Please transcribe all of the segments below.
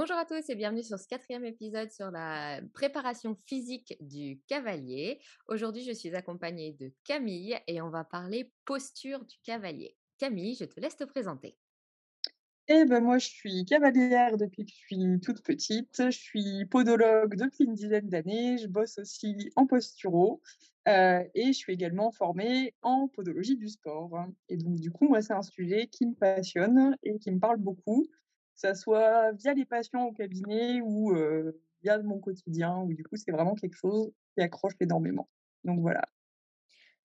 Bonjour à tous et bienvenue sur ce quatrième épisode sur la préparation physique du cavalier. Aujourd'hui, je suis accompagnée de Camille et on va parler posture du cavalier. Camille, je te laisse te présenter. Eh ben moi, je suis cavalière depuis que je suis toute petite. Je suis podologue depuis une dizaine d'années. Je bosse aussi en posturo euh, et je suis également formée en podologie du sport. Et donc, du coup, moi, c'est un sujet qui me passionne et qui me parle beaucoup, ça soit via les patients au cabinet ou euh, via mon quotidien, où du coup, c'est vraiment quelque chose qui accroche énormément. Donc voilà.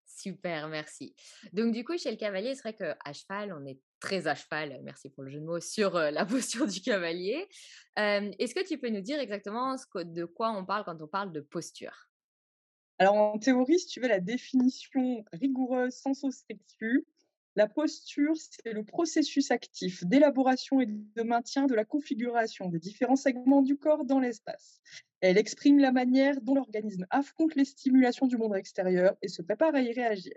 Super, merci. Donc du coup, chez le cavalier, c'est vrai qu'à cheval, on est très à cheval, merci pour le jeu de mots, sur la posture du cavalier. Est-ce que tu peux nous dire exactement de quoi on parle quand on parle de posture? Alors en théorie, si tu veux la définition rigoureuse sans sauce la posture, c'est le processus actif d'élaboration et de maintien de la configuration des différents segments du corps dans l'espace. Elle exprime la manière dont l'organisme affronte les stimulations du monde extérieur et se prépare à y réagir.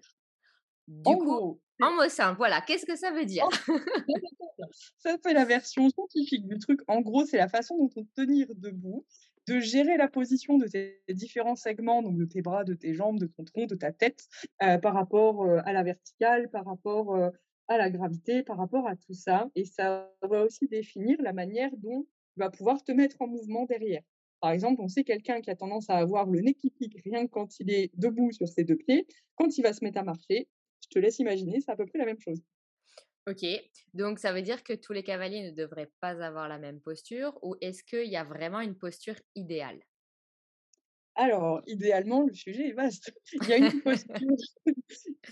Du en coup, en mot simple, voilà, qu'est-ce que ça veut dire? Ça fait la version scientifique du truc. En gros, c'est la façon dont on tenir debout de gérer la position de tes différents segments, donc de tes bras, de tes jambes, de ton tronc, de ta tête, euh, par rapport euh, à la verticale, par rapport euh, à la gravité, par rapport à tout ça. Et ça va aussi définir la manière dont tu vas pouvoir te mettre en mouvement derrière. Par exemple, on sait quelqu'un qui a tendance à avoir le nez qui pique rien que quand il est debout sur ses deux pieds. Quand il va se mettre à marcher, je te laisse imaginer, c'est à peu près la même chose. Ok, donc ça veut dire que tous les cavaliers ne devraient pas avoir la même posture ou est-ce qu'il y a vraiment une posture idéale? Alors, idéalement, le sujet est vaste. Il y a une posture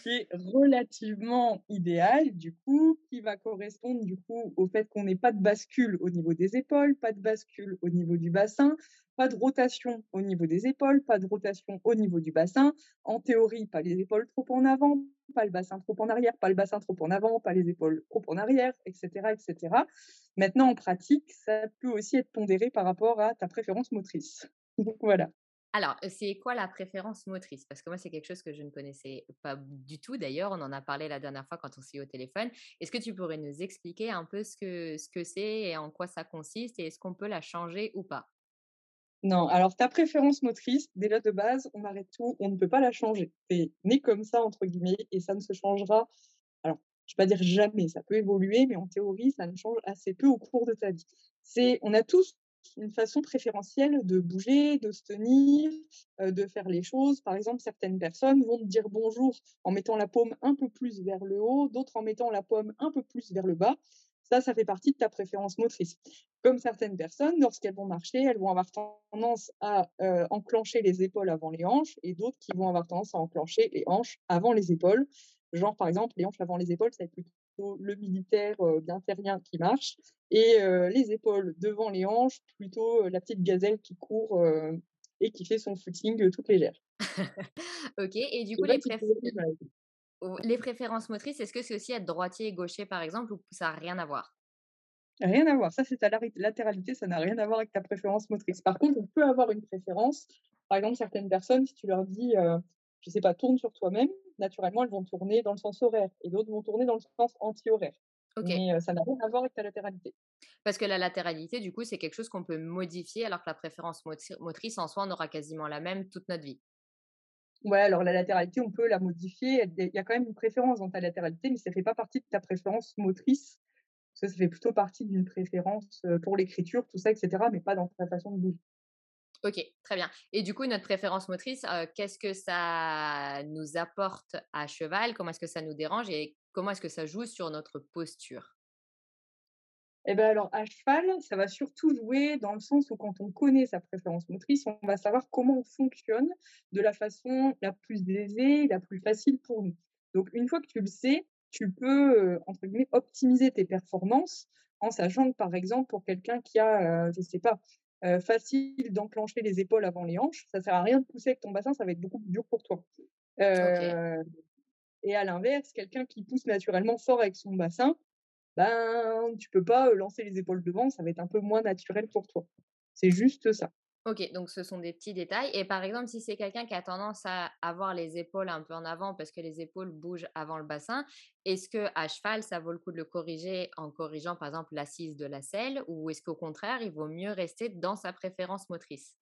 qui est relativement idéale, du coup, qui va correspondre du coup au fait qu'on n'ait pas de bascule au niveau des épaules, pas de bascule au niveau du bassin, pas de rotation au niveau des épaules, pas de rotation au niveau du bassin. En théorie, pas les épaules trop en avant, pas le bassin trop en arrière, pas le bassin trop en avant, pas les épaules trop en arrière, etc., etc. Maintenant, en pratique, ça peut aussi être pondéré par rapport à ta préférence motrice. Voilà. Alors, c'est quoi la préférence motrice? Parce que moi, c'est quelque chose que je ne connaissais pas du tout. D'ailleurs, on en a parlé la dernière fois quand on s'est eu au téléphone. Est-ce que tu pourrais nous expliquer un peu ce que ce que c'est et en quoi ça consiste et est-ce qu'on peut la changer ou pas? Non, alors ta préférence motrice, déjà de base, on arrête tout, on ne peut pas la changer. C'est né comme ça, entre guillemets, et ça ne se changera. Alors, je ne vais pas dire jamais, ça peut évoluer, mais en théorie, ça ne change assez peu au cours de ta vie. C'est, on a tous une façon préférentielle de bouger, de se tenir, euh, de faire les choses. Par exemple, certaines personnes vont te dire bonjour en mettant la paume un peu plus vers le haut, d'autres en mettant la paume un peu plus vers le bas. Ça, ça fait partie de ta préférence motrice. Comme certaines personnes, lorsqu'elles vont marcher, elles vont avoir tendance à euh, enclencher les épaules avant les hanches et d'autres qui vont avoir tendance à enclencher les hanches avant les épaules. Genre, par exemple, les hanches avant les épaules, ça va être le militaire bien terrien qui marche et les épaules devant les hanches, plutôt la petite gazelle qui court et qui fait son footing toute légère. ok, et du coup, les, les, préférences motrices, est-ce que c'est aussi être droitier et gaucher par exemple ou ça n'a rien à voir? Rien à voir. Ça, c'est ta latéralité, ça n'a rien à voir avec ta préférence motrice. Par contre, on peut avoir une préférence. Par exemple, certaines personnes, si tu leur dis, je sais pas, tourne sur toi-même, naturellement, elles vont tourner dans le sens horaire et d'autres vont tourner dans le sens anti-horaire. Mais ça n'a rien à voir avec ta latéralité. Parce que la latéralité, du coup, c'est quelque chose qu'on peut modifier, alors que la préférence motrice, en soi, on aura quasiment la même toute notre vie. Ouais, alors la latéralité, on peut la modifier. Il y a quand même une préférence dans ta latéralité, mais ça ne fait pas partie de ta préférence motrice. Ça, ça fait plutôt partie d'une préférence pour l'écriture, tout ça, etc., mais pas dans ta façon de bouger. Ok, très bien. Et du coup, notre préférence motrice, qu'est-ce que ça nous apporte à cheval? Comment est-ce que ça nous dérange? Et comment est-ce que ça joue sur notre posture? Eh bien alors, à cheval, ça va surtout jouer dans le sens où quand on connaît sa préférence motrice, on va savoir comment on fonctionne de la façon la plus aisée, la plus facile pour nous. Donc, une fois que tu le sais, tu peux, entre guillemets, optimiser tes performances en sachant que, par exemple, pour quelqu'un qui a, je ne sais pas, euh, facile d'enclencher les épaules avant les hanches. Ça sert à rien de pousser avec ton bassin, ça va être beaucoup plus dur pour toi. Euh, et à l'inverse, quelqu'un qui pousse naturellement fort avec son bassin, ben tu peux pas lancer les épaules devant, ça va être un peu moins naturel pour toi. C'est juste ça. OK, donc ce sont des petits détails et par exemple, si c'est quelqu'un qui a tendance à avoir les épaules un peu en avant parce que les épaules bougent avant le bassin, est-ce qu'à cheval, ça vaut le coup de le corriger en corrigeant par exemple l'assise de la selle ou est-ce qu'au contraire, il vaut mieux rester dans sa préférence motrice?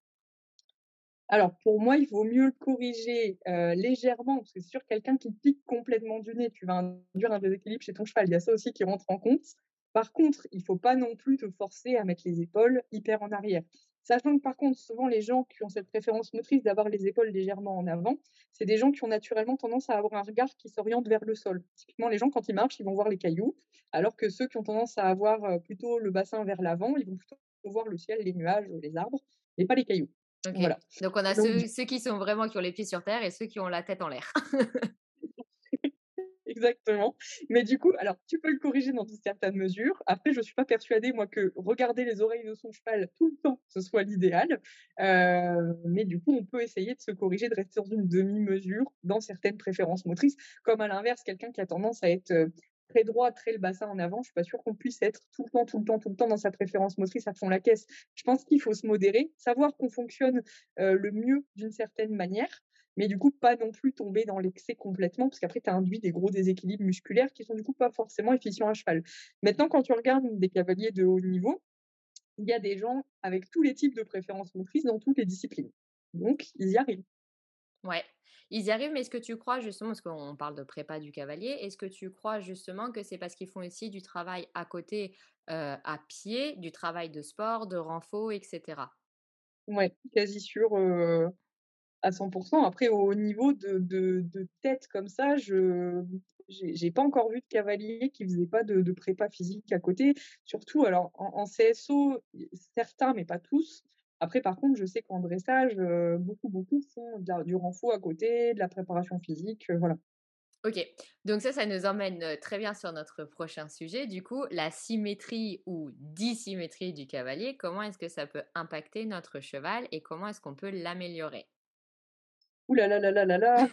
Alors pour moi, il vaut mieux le corriger, légèrement parce que sûr quelqu'un qui pique complètement du nez, tu vas induire un déséquilibre chez ton cheval. Il y a ça aussi qui rentre en compte. Par contre, il faut pas non plus te forcer à mettre les épaules hyper en arrière. Sachant que par contre, souvent les gens qui ont cette préférence motrice d'avoir les épaules légèrement en avant, c'est des gens qui ont naturellement tendance à avoir un regard qui s'oriente vers le sol. Typiquement, les gens quand ils marchent, ils vont voir les cailloux, alors que ceux qui ont tendance à avoir, heu, plutôt le bassin vers l'avant, ils vont plutôt voir le ciel, les nuages, les arbres, et pas les cailloux. Voilà. donc on a Donc ceux ceux qui sont vraiment qui ont les pieds sur terre et ceux qui ont la tête en l'air. Exactement. Mais du coup, alors tu peux le corriger dans une certaine mesure. Après, je suis pas persuadée, moi, que regarder les oreilles de son cheval tout le temps, ce soit l'idéal. Heu, mais du coup, on peut essayer de se corriger, de rester dans une demi-mesure dans certaines préférences motrices. Comme à l'inverse, quelqu'un qui a tendance à être, heu, très droit, très le bassin en avant, je suis pas sûre qu'on puisse être tout le temps, tout le temps, tout le temps dans sa préférence motrice à fond la caisse. Je pense qu'il faut se modérer, savoir qu'on fonctionne, heu, le mieux d'une certaine manière mais du coup, pas non plus tomber dans l'excès complètement, parce qu'après, tu as induit des gros déséquilibres musculaires qui sont du coup pas forcément efficients à cheval. Maintenant, quand tu regardes des cavaliers de haut niveau, il y a des gens avec tous les types de préférences motrices dans toutes les disciplines. Donc, ils y arrivent. Ouais, ils y arrivent, mais est-ce que tu crois justement, parce qu'on parle de prépa du cavalier, est-ce que tu crois justement que c'est parce qu'ils font aussi du travail à côté, heu, à pied, du travail de sport, de renfo et cetera? Ouais, quasi sûr, à 100% Après, au niveau de de tête comme ça, je j'ai pas encore vu de cavalier qui faisait pas de prépa physique à côté. Surtout alors en CSO, certains, mais pas tous. Après, par contre, je sais qu'en dressage, heu, beaucoup, beaucoup font du renfo à côté, de la préparation physique, heu, voilà. OK, donc ça, ça nous emmène, heu, très bien sur notre prochain sujet, du coup, la symétrie ou dissymétrie du cavalier. Comment est-ce que ça peut impacter notre cheval et comment est-ce qu'on peut l'améliorer? Ouh là là là là là là!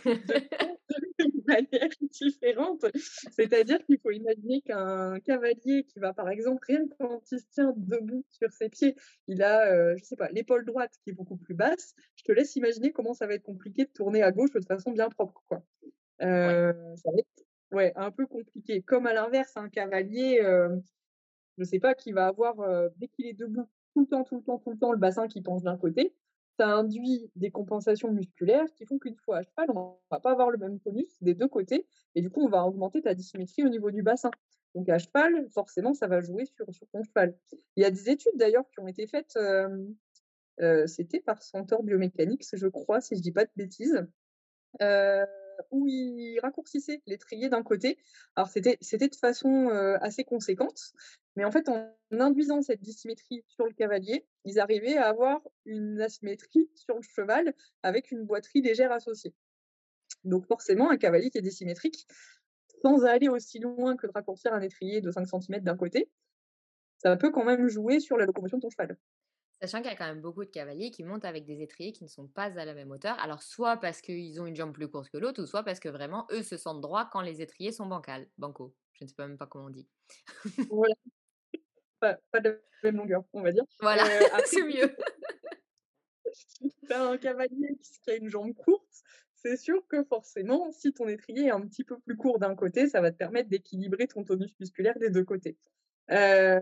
De manière différente. C'est-à-dire qu'il faut imaginer qu'un cavalier qui va, par exemple, rien que quand il se tient debout sur ses pieds, il a, heu, je sais pas, l'épaule droite qui est beaucoup plus basse. Je te laisse imaginer comment ça va être compliqué de tourner à gauche de façon bien propre, quoi. Ouais, Heu, ça va être, ouais, un peu compliqué. Comme à l'inverse, un cavalier, hem, je sais pas, qui va avoir, heu, dès qu'il est debout, tout le temps, tout le temps, tout le temps, le bassin qui penche d'un côté, ça induit des compensations musculaires qui font qu'une fois à cheval, on va pas avoir le même tonus des 2 côtés et du coup, on va augmenter ta dissymétrie au niveau du bassin. Donc à cheval, forcément, ça va jouer sur sur ton cheval. Il y a des études d'ailleurs qui ont été faites, heu, c'était par Centaure Biomécanics, je crois, si je dis pas de bêtises, heu, où ils raccourcissaient l'étrier d'un côté. Alors c'était de façon, heu, assez conséquente, mais en fait, en induisant cette dissymétrie sur le cavalier, ils arrivaient à avoir une asymétrie sur le cheval avec une boiterie légère associée. Donc forcément, un cavalier qui est dissymétrique, sans aller aussi loin que de raccourcir un étrier de 5 centimètres d'un côté, ça peut quand même jouer sur la locomotion de ton cheval. Sachant qu'il y a quand même beaucoup de cavaliers qui montent avec des étriers qui ne sont pas à la même hauteur. Alors soit parce qu'ils ont une jambe plus courte que l'autre ou soit parce que vraiment eux se sentent droits quand les étriers sont bancals banco. Je ne sais pas même pas comment on dit. Voilà, pas pas de la même longueur, on va dire. Voilà, après c'est mieux. Si tu un cavalier qui a une jambe courte, c'est sûr que forcément, si ton étrier est un petit peu plus court d'un côté, ça va te permettre d'équilibrer ton tonus musculaire des 2 côtés. Hem,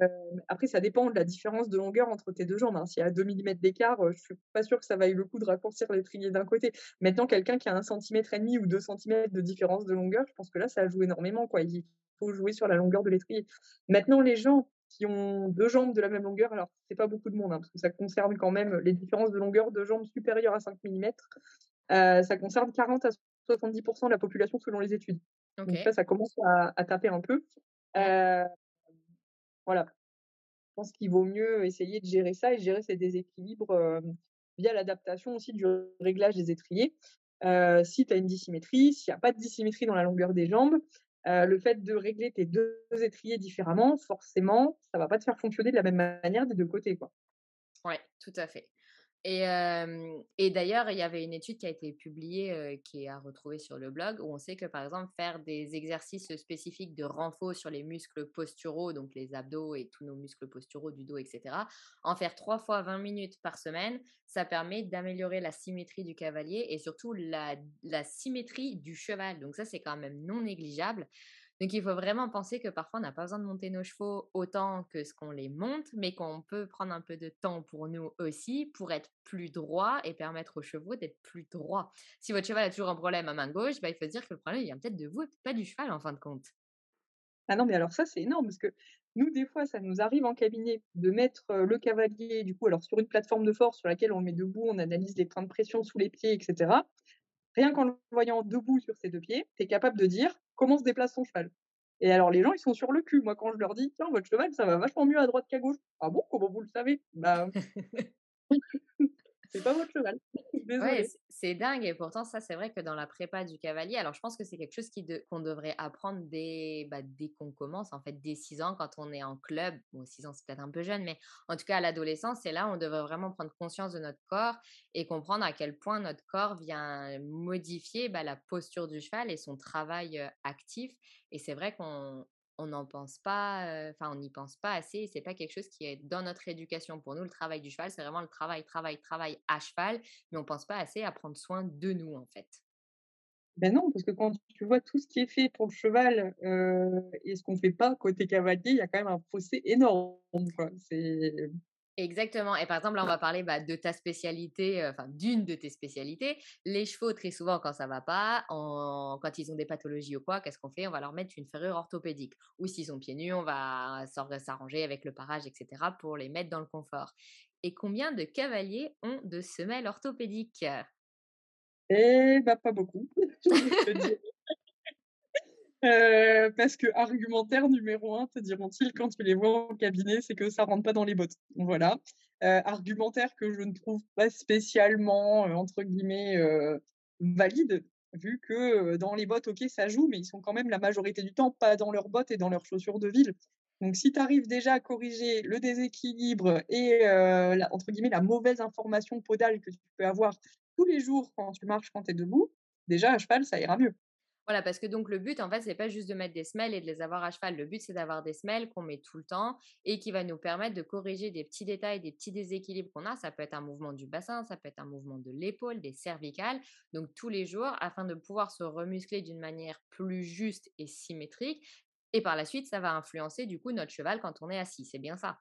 après ça dépend de la différence de longueur entre tes 2 jambes, hein. S'il y a 2 millimètres d'écart, heu, je suis pas sûre que ça vaille le coup de raccourcir l'étrier d'un côté. Maintenant, quelqu'un qui a 1 centimètre et demi ou 2 centimètres de différence de longueur, je pense que là, ça joue énormément, quoi. Il faut jouer sur la longueur de l'étrier. Maintenant, les gens qui ont 2 jambes de la même longueur, alors c'est pas beaucoup de monde, hein, parce que ça concerne quand même les différences de longueur de jambes supérieures à 5 millimètres, heu, ça concerne 40 à 70% de la population selon les études. Donc ça, ça commence à à taper un peu. Voilà, je pense qu'il vaut mieux essayer de gérer ça et gérer ces déséquilibres, via l'adaptation aussi du réglage des étriers. Si tu as une dissymétrie, s'il y a pas de dissymétrie dans la longueur des jambes, le fait de régler tes 2 étriers différemment, forcément, ça va pas te faire fonctionner de la même manière des 2 côtés, quoi. Ouais, tout à fait. Et, d'ailleurs, il y avait une étude qui a été publiée, qui est à retrouver sur le blog, où on sait que, par exemple, faire des exercices spécifiques de renfort sur les muscles posturaux, donc les abdos et tous nos muscles posturaux du dos, et cetera, en faire 3 fois 20 minutes par semaine, ça permet d'améliorer la symétrie du cavalier et surtout la symétrie du cheval. Donc ça, c'est quand même non négligeable. Donc il faut vraiment penser que parfois on n'a pas besoin de monter nos chevaux autant que ce qu'on les monte, mais qu'on peut prendre un peu de temps pour nous aussi, pour être plus droit et permettre aux chevaux d'être plus droits. Si votre cheval a toujours un problème à main gauche, bah, il faut se dire que le problème il vient peut-être de vous et pas du cheval en fin de compte. Ah non, mais alors ça, c'est énorme parce que nous, des fois, ça nous arrive en cabinet de mettre, le cavalier, du coup, alors sur une plateforme de force sur laquelle on met debout, on analyse les points de pression sous les pieds et cetera. Rien qu'en le voyant debout sur ses 2 pieds, tu es capable de dire comment se déplace son cheval? Et alors les gens, ils sont sur le cul. Moi, quand je leur dis: «Tiens, votre cheval, ça va vachement mieux à droite qu'à gauche». «Ah bon? Comment vous le savez?» «Bah, c'est pas votre cheval, Ouais, désolée». c c'est dingue et pourtant ça, c'est vrai que dans la prépa du cavalier alors je pense que c'est quelque chose qui de qu'on devrait apprendre dès, bah, dès qu'on commence, en fait, dès 6 ans quand on est en club. Bon 6 ans, c'est peut-être un peu jeune, mais en tout cas à l'adolescence, c'est là où on devrait vraiment prendre conscience de notre corps et comprendre à quel point notre corps vient modifier, bah, la posture du cheval et son travail, actif et c'est vrai qu'on on n'en pense pas, heu, enfin on n'y pense pas assez c'est pas quelque chose qui est dans notre éducation. Pour nous, le travail du cheval, c'est vraiment le travail, travail, travail à cheval, mais on pense pas assez à prendre soin de nous, en fait. Beh non, parce que quand tu vois tout ce qui est fait pour le cheval, heu et ce qu'on fait pas côté cavalier, il y a quand même un fossé énorme, Exactement et par exemple, là, on va parler, bah, de ta spécialité, heu, enfin d'une de tes spécialités. Les chevaux, très souvent, quand ça va pas, quand ils ont des pathologies ou quoi, qu'est-ce qu'on fait? On va leur mettre une ferrure orthopédique ou s'ils sont pieds nus, on va s'arranger avec le parage et cetera pour les mettre dans le confort et combien de cavaliers ont de semelles orthopédiques? Et bah, pas beaucoup, dire. Heu, parce qu'argumentaire numéro 1, te diront-ils quand tu les vois en cabinet, c'est que ça rentre pas dans les bottes. Voilà. Heu, argumentaire que je ne trouve pas spécialement, heu, entre guillemets, «valide», vu que, dans les bottes, OK, ça joue, mais ils sont quand même la majorité du temps pas dans leurs bottes et dans leurs chaussures de ville. Donc si tu arrives déjà à corriger le déséquilibre et la entre guillemets «la mauvaise information podale» que tu peux avoir tous les jours quand tu marches, quand tu es debout, déjà à cheval, ça ira mieux. Voilà, parce que donc le but, en fait, c'est pas juste de mettre des semelles et de les avoir à cheval. Le but, c'est d'avoir des semelles qu'on met tout le temps et qui va nous permettre de corriger des petits détails, des petits déséquilibres qu'on a. Ça peut être un mouvement du bassin, ça peut être un mouvement de l'épaule, des cervicales. Donc tous les jours, afin de pouvoir se remuscler d'une manière plus juste et symétrique. Et par la suite, ça va influencer du coup notre cheval quand on est assis. C'est bien ça?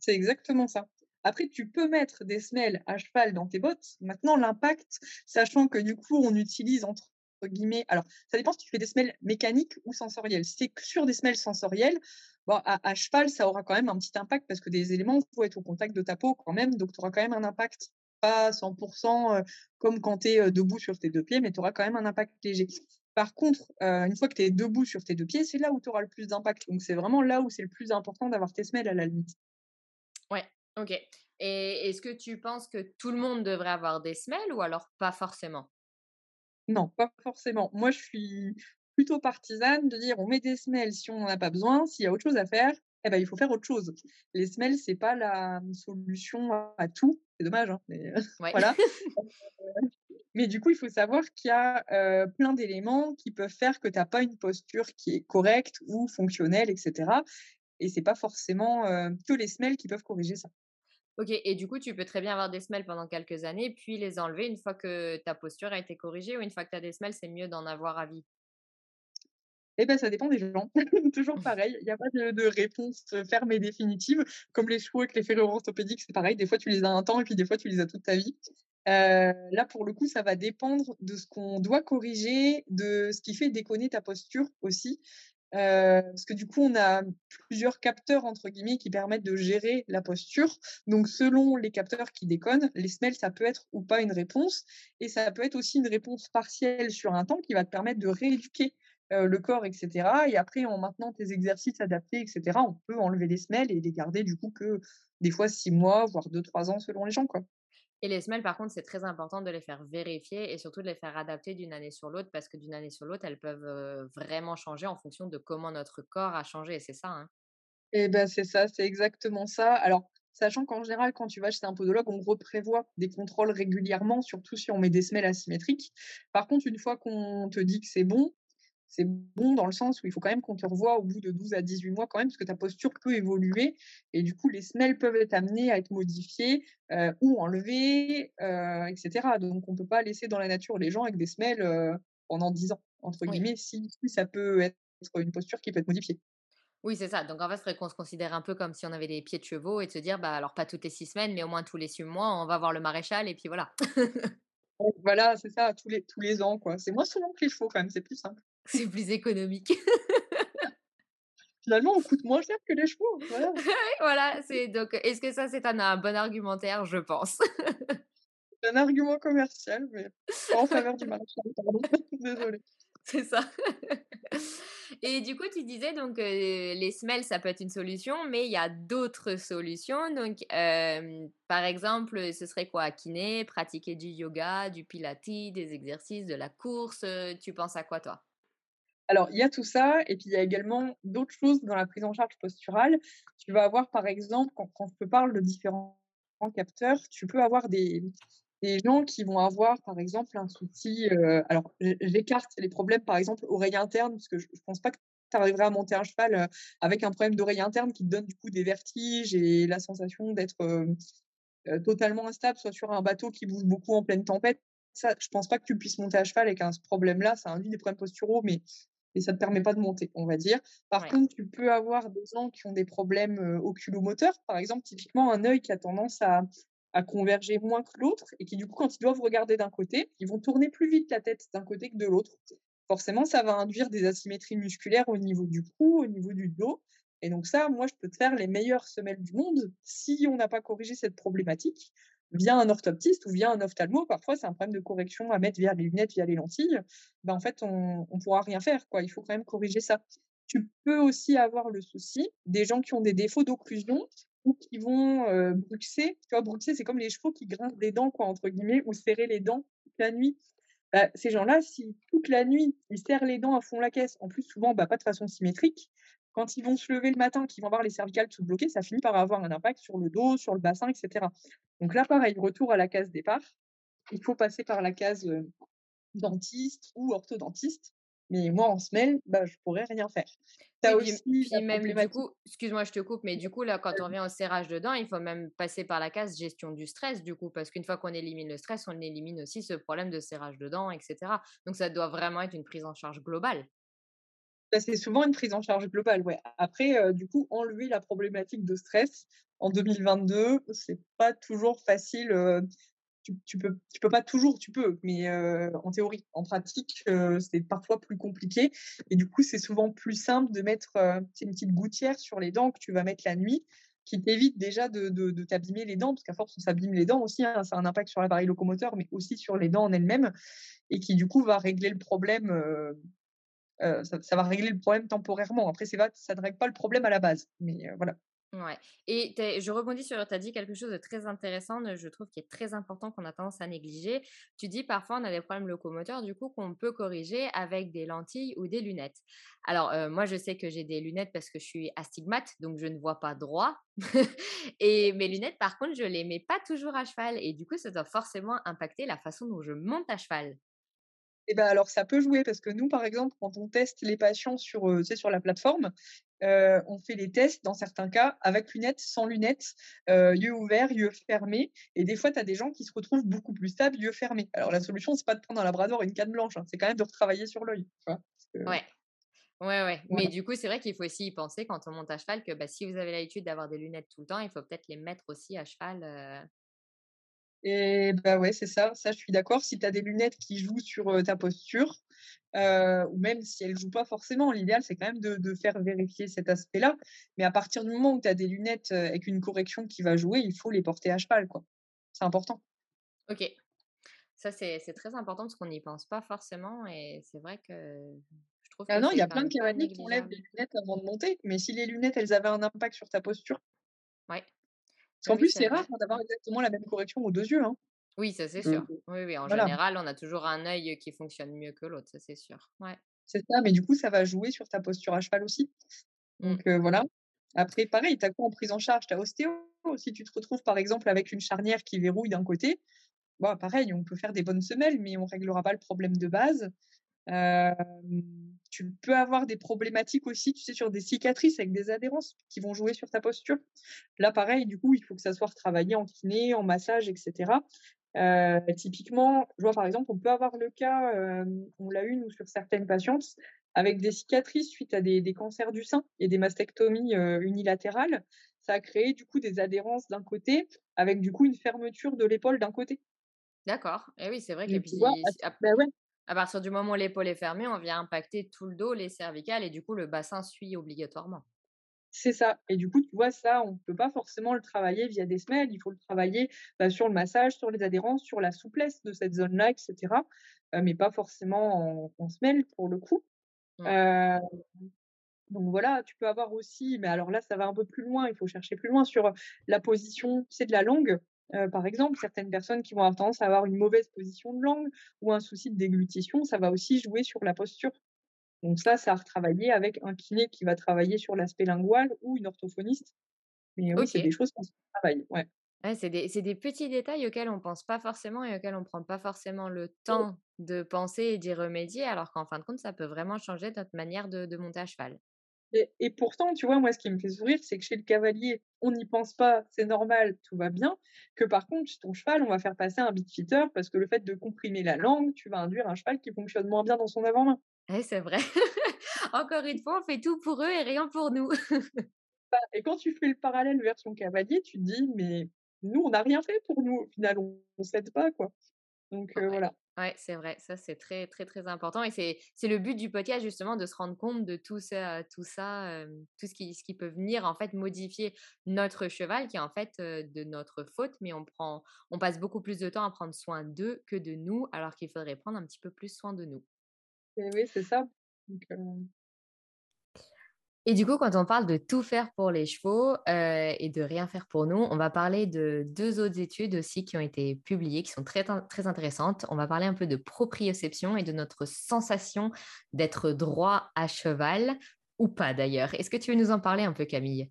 C'est exactement ça. Après, tu peux mettre des semelles à cheval dans tes bottes. Maintenant, l'impact, sachant que du coup, on utilise entre alors ça dépend si tu fais des semelles mécaniques ou sensorielles. Si c'est sur des semelles sensorielles, à cheval, ça aura quand même un petit impact parce que des éléments vont être au contact de ta peau quand même, donc tu auras quand même un impact, pas à 100 heu, comme quand tu es, heu, debout sur tes 2 pieds, mais tu auras quand même un impact léger. Par contre, heu, une fois que tu es debout sur tes 2 pieds, c'est là où tu auras le plus d'impact. Donc c'est vraiment là où c'est le plus important d'avoir tes semelles à la limite. Ouais, OK. Et est-ce que tu penses que tout le monde devrait avoir des semelles ou alors pas forcément? Non, pas forcément. Moi, je suis plutôt partisane de dire: «On met des semelles si on n'en a pas besoin, s'il y a autre chose à faire, et bah, il faut faire autre chose». Les semelles, c'est pas la, solution à tout. C'est dommage, hein, mais Ouais. voilà. Mais du coup, il faut savoir qu'il y a, heu, plein d'éléments qui peuvent faire que tu as pas une posture qui est correcte ou fonctionnelle et cetera et c'est pas forcément, heu, que les semelles qui peuvent corriger ça. OK et du coup, tu peux très bien avoir des semelles pendant quelques années, puis les enlever une fois que ta posture a été corrigée ou une fois que tu as des semelles, c'est mieux d'en avoir à vie? Et bah, ça dépend des gens. Toujours pareil, il y a pas de de réponse, ferme et définitive. Comme les chevaux avec les ferrures orthopédiques, c'est pareil, des fois tu les as un temps et puis des fois tu les as toute ta vie. Heu, là, pour le coup, ça va dépendre de ce qu'on doit corriger, de ce qui fait déconner ta posture aussi. Parce que du coup, on a plusieurs «capteurs» entre guillemets qui permettent de gérer la posture. Donc selon les capteurs qui déconnent, les semelles, ça peut être ou pas une réponse et ça peut être aussi une réponse partielle sur un temps qui va te permettre de rééduquer, le corps et cetera et après en maintenant tes exercices adaptés et cetera, on peut enlever les semelles et les garder du coup que des fois 6 mois, voire 2-3 ans selon les gens, quoi. Et les semelles, par contre, c'est très important de les faire vérifier et surtout de les faire adapter d'une année sur l'autre parce que d'une année sur l'autre, elles peuvent, vraiment changer en fonction de comment notre corps a changé, c'est ça, hein? Et bah, c'est ça, c'est exactement ça. Alors sachant qu'en général, quand tu vas chez un podologue, on reprévoit des contrôles régulièrement, surtout si on met des semelles asymétriques. Par contre, une fois qu'on te dit que c'est bon, c'est bon dans le sens où il faut quand même qu'on te revoie au bout de 12 à 18 mois quand même, parce que ta posture peut évoluer et du coup, les semelles peuvent être amenées à être modifiées euh, ou enlevées, euh, etc. Donc, on ne peut pas laisser dans la nature les gens avec des semelles euh, pendant 10 ans, entre guillemets, si, si ça peut être une posture qui peut être modifiée. Oui, c'est ça. Donc en fait, il faudrait qu'on se considère un peu comme si on avait des pieds de chevaux et de se dire, bah alors pas toutes les six semaines, mais au moins tous les six mois, on va voir le maréchal et puis voilà. voilà, c'est ça, tous les, tous les ans, quoi. C'est moins souvent que les chevaux quand même, c'est plus simple. C'est plus économique. Finalement, on coûte moins cher que les chevaux. Voilà. voilà, c'est donc. Est-ce que ça c'est un, bon argumentaire, je pense. un argument commercial, mais en faveur du pardon. Désolée. C'est ça. Et du coup, tu disais donc les semelles, ça peut être une solution, mais il y a d'autres solutions. Donc, par exemple, ce serait quoi? Kiné, pratiquer du yoga, du pilates, des exercices, de la course. Tu penses à quoi, toi? Alors, il y a tout ça, et puis il y a également d'autres choses dans la prise en charge posturale. Tu vas avoir, par exemple, quand, quand je te parle de différents capteurs, tu peux avoir des, gens qui vont avoir, par exemple, un souci. Euh, alors, j'écarte les problèmes, par exemple, oreille interne, parce que je ne pense pas que tu arriverais à monter un cheval euh, avec un problème d'oreille interne qui te donne du coup des vertiges et la sensation d'être euh, totalement instable, soit sur un bateau qui bouge beaucoup en pleine tempête. Ça, je pense pas que tu puisses monter à cheval avec un, ce problème-là. Ça induit des problèmes posturaux, mais et ça ne te permet pas de monter, on va dire. Par contre, tu peux avoir des gens qui ont des problèmes oculomoteurs. Par exemple, typiquement, un œil qui a tendance à, à converger moins que l'autre et qui, du coup, quand ils doivent regarder d'un côté, ils vont tourner plus vite la tête d'un côté que de l'autre. Forcément, ça va induire des asymétries musculaires au niveau du cou, au niveau du dos. Et donc ça, moi, je peux te faire les meilleures semelles du monde si on n'a pas corrigé cette problématique via un orthoptiste ou via un ophtalmo. Parfois, c'est un problème de correction à mettre via les lunettes, via les lentilles. Ben, en fait, on ne pourra rien faire. Quoi. Il faut quand même corriger ça. Tu peux aussi avoir le souci des gens qui ont des défauts d'occlusion qui vont euh, bruxer. Tu vois, bruxer, c'est comme les chevaux qui grincent des dents, quoi, entre guillemets, ou serrer les dents toute la nuit. Bah, ces gens-là, si toute la nuit, ils serrent les dents à fond la caisse, en plus, souvent, bah, pas de façon symétrique, quand ils vont se lever le matin, qu'ils vont avoir les cervicales tout bloquées, ça finit par avoir un impact sur le dos, sur le bassin, etc. Donc là, pareil, retour à la case départ. Il faut passer par la case euh, dentiste ou orthodontiste mais moi, en semaine, bah, je pourrais rien faire. As aussi puis, même du coup, excuse-moi, je te coupe, mais du coup, là, quand on revient au serrage de dents, il faut même passer par la case gestion du stress, du coup, parce qu'une fois qu'on élimine le stress, on élimine aussi ce problème de serrage de dents, etc. Donc, ça doit vraiment être une prise en charge globale. Bah, c'est souvent une prise en charge globale. Après, du coup, enlever la problématique de stress en 2022, c'est pas toujours facile. Tu, peux, tu peux pas toujours, tu peux, mais en théorie, en pratique, c'est parfois plus compliqué. Et du coup, c'est souvent plus simple de mettre une petite gouttière sur les dents que tu vas mettre la nuit, qui t'évite déjà de, de, t'abîmer les dents, parce qu'à force, on s'abîme les dents aussi, hein, ça a un impact sur l'appareil locomoteur, mais aussi sur les dents en elles-mêmes, et qui du coup va régler le problème. Ça, ça, va régler le problème temporairement. Après, ça ne règle pas le problème à la base. Mais voilà. Ouais. Et je rebondis sur, tu as dit quelque chose de très intéressant, je trouve qui est très important qu'on a tendance à négliger. Tu dis parfois on a des problèmes locomoteurs, du coup qu'on peut corriger avec des lentilles ou des lunettes. Alors euh, moi je sais que j'ai des lunettes parce que je suis astigmate, donc je ne vois pas droit. et mes lunettes par contre je les mets pas toujours à cheval et du coup ça doit forcément impacter la façon dont je monte à cheval. Eh ben alors ça peut jouer parce que nous, par exemple, quand on teste les patients sur, euh, sur la plateforme, euh, on fait les tests dans certains cas avec lunettes, sans lunettes, euh, yeux ouverts, yeux fermés. Et des fois, tu as des gens qui se retrouvent beaucoup plus stables, yeux fermés. Alors la solution, c'est pas de prendre un labrador et une canne blanche, hein, c'est quand même de retravailler sur l'œil. Ouais. Ouais, ouais. Mais du coup, c'est vrai qu'il faut aussi y penser quand on monte à cheval que bah, si vous avez l'habitude d'avoir des lunettes tout le temps, il faut peut-être les mettre aussi à cheval. Et bah ouais, c'est ça. Ça, je suis d'accord. Si tu as des lunettes qui jouent sur ta posture, ou même si elles ne jouent pas forcément, l'idéal, c'est quand même de, faire vérifier cet aspect-là. Mais à partir du moment où tu as des lunettes avec une correction qui va jouer, il faut les porter à cheval. quoi. C'est important. Ok. Ça, c'est très important parce qu'on n'y pense pas forcément. Et c'est vrai que je trouve ah non, il y a plein de cavaliers qui enlèvent les lunettes avant de monter. Mais si les lunettes, elles avaient un impact sur ta posture, ouais. Parce qu'en plus, c'est rare d'avoir exactement la même correction aux deux yeux. Hein. Oui, ça c'est sûr. Oui, oui, en général, on a toujours un œil qui fonctionne mieux que l'autre, ça c'est sûr. Ouais. C'est ça, mais du coup, ça va jouer sur ta posture à cheval aussi. Mmh. Donc voilà. Après, pareil, tu as quoi en prise en charge? Tu as ostéo. Si tu te retrouves par exemple avec une charnière qui verrouille d'un côté, bon, pareil, on peut faire des bonnes semelles, mais on ne réglera pas le problème de base. Tu peux avoir des problématiques aussi, tu sais, sur des cicatrices avec des adhérences qui vont jouer sur ta posture. Là, pareil, du coup, il faut que ça soit retravaillé en kiné, en massage, etc. typiquement, je vois par exemple, on peut avoir le cas, on l'a eu nous sur certaines patientes, avec des cicatrices suite à des, cancers du sein et des mastectomies unilatérales. Ça a créé du coup des adhérences d'un côté, avec du coup une fermeture de l'épaule d'un côté. D'accord. Et oui, c'est vrai que bah à, partir du moment où l'épaule est fermée, on vient impacter tout le dos, les cervicales, et du coup, le bassin suit obligatoirement. C'est ça. Et du coup, tu vois, ça, on ne peut pas forcément le travailler via des semelles. Il faut le travailler bah, sur le massage, sur les adhérences, sur la souplesse de cette zone-là, etc. mais pas forcément en, en semelle pour le coup. Mmh. donc voilà, tu peux avoir aussi, mais alors là, ça va un peu plus loin, il faut chercher plus loin sur la position, c'est de la langue. Par exemple, certaines personnes qui vont avoir tendance à avoir une mauvaise position de langue ou un souci de déglutition, ça va aussi jouer sur la posture. Donc ça, ça a retravaillé avec un kiné qui va travailler sur l'aspect lingual ou une orthophoniste. Mais oui, c'est des choses qu'on travaille. Ouais c'est des, petits détails auxquels on ne pense pas forcément et auxquels on ne prend pas forcément le temps de penser et d'y remédier, alors qu'en fin de compte, ça peut vraiment changer notre manière de, monter à cheval. Et, pourtant, tu vois, moi, ce qui me fait sourire, c'est que chez le cavalier, on n'y pense pas, c'est normal, tout va bien. Que par contre, chez ton cheval, on va faire passer un beat fitter parce que le fait de comprimer la langue, tu vas induire un cheval qui fonctionne moins bien dans son avant-main. Oui, c'est vrai. Encore une fois, on fait tout pour eux et rien pour nous. Bah, et quand tu fais le parallèle version cavalier, tu te dis, mais nous, on n'a rien fait pour nous. Au final, on ne s'aide pas, quoi. Donc voilà. Ouais, c'est vrai, ça c'est très très très important et c'est le but du podcast justement de se rendre compte de tout ça, tout ça, tout ce qui, ce qui peut venir en fait modifier notre cheval qui est en fait de notre faute, mais on prend, on passe beaucoup plus de temps à prendre soin d'eux que de nous, alors qu'il faudrait prendre un petit peu plus soin de nous. Oui, c'est ça. Et du coup, quand on parle de tout faire pour les chevaux euh, et de rien faire pour nous, on va parler de deux autres études aussi qui ont été publiées, qui sont très, très intéressantes. On va parler un peu de proprioception et de notre sensation d'être droit à cheval ou pas d'ailleurs. Est-ce que tu veux nous en parler un peu, Camille?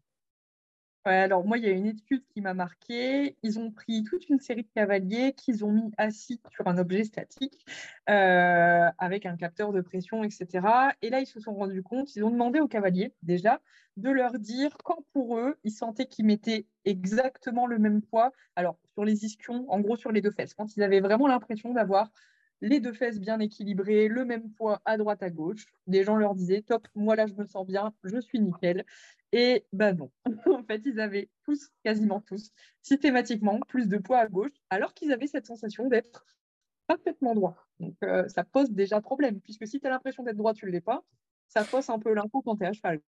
Alors moi, il y a une étude qui m'a marqué. Ils ont pris toute une série de cavaliers qu'ils ont mis assis sur un objet statique euh, avec un capteur de pression, etc. Et là, ils se sont rendus compte, ils ont demandé aux cavaliers déjà de leur dire quand pour eux, ils sentaient qu'ils mettaient exactement le même poids. Alors sur les ischions, en gros sur les deux fesses, quand ils avaient vraiment l'impression d'avoir les deux fesses bien équilibrées, le même poids à droite, à gauche. Des gens leur disaient, top, moi là, je me sens bien, je suis nickel. Et ben non, en fait, ils avaient tous, quasiment tous, systématiquement plus de poids à gauche, alors qu'ils avaient cette sensation d'être parfaitement droit. Donc euh, ça pose déjà problème, puisque si tu as l'impression d'être droit, tu ne l'es pas, ça pose un peu l'info quand tu es à cheval.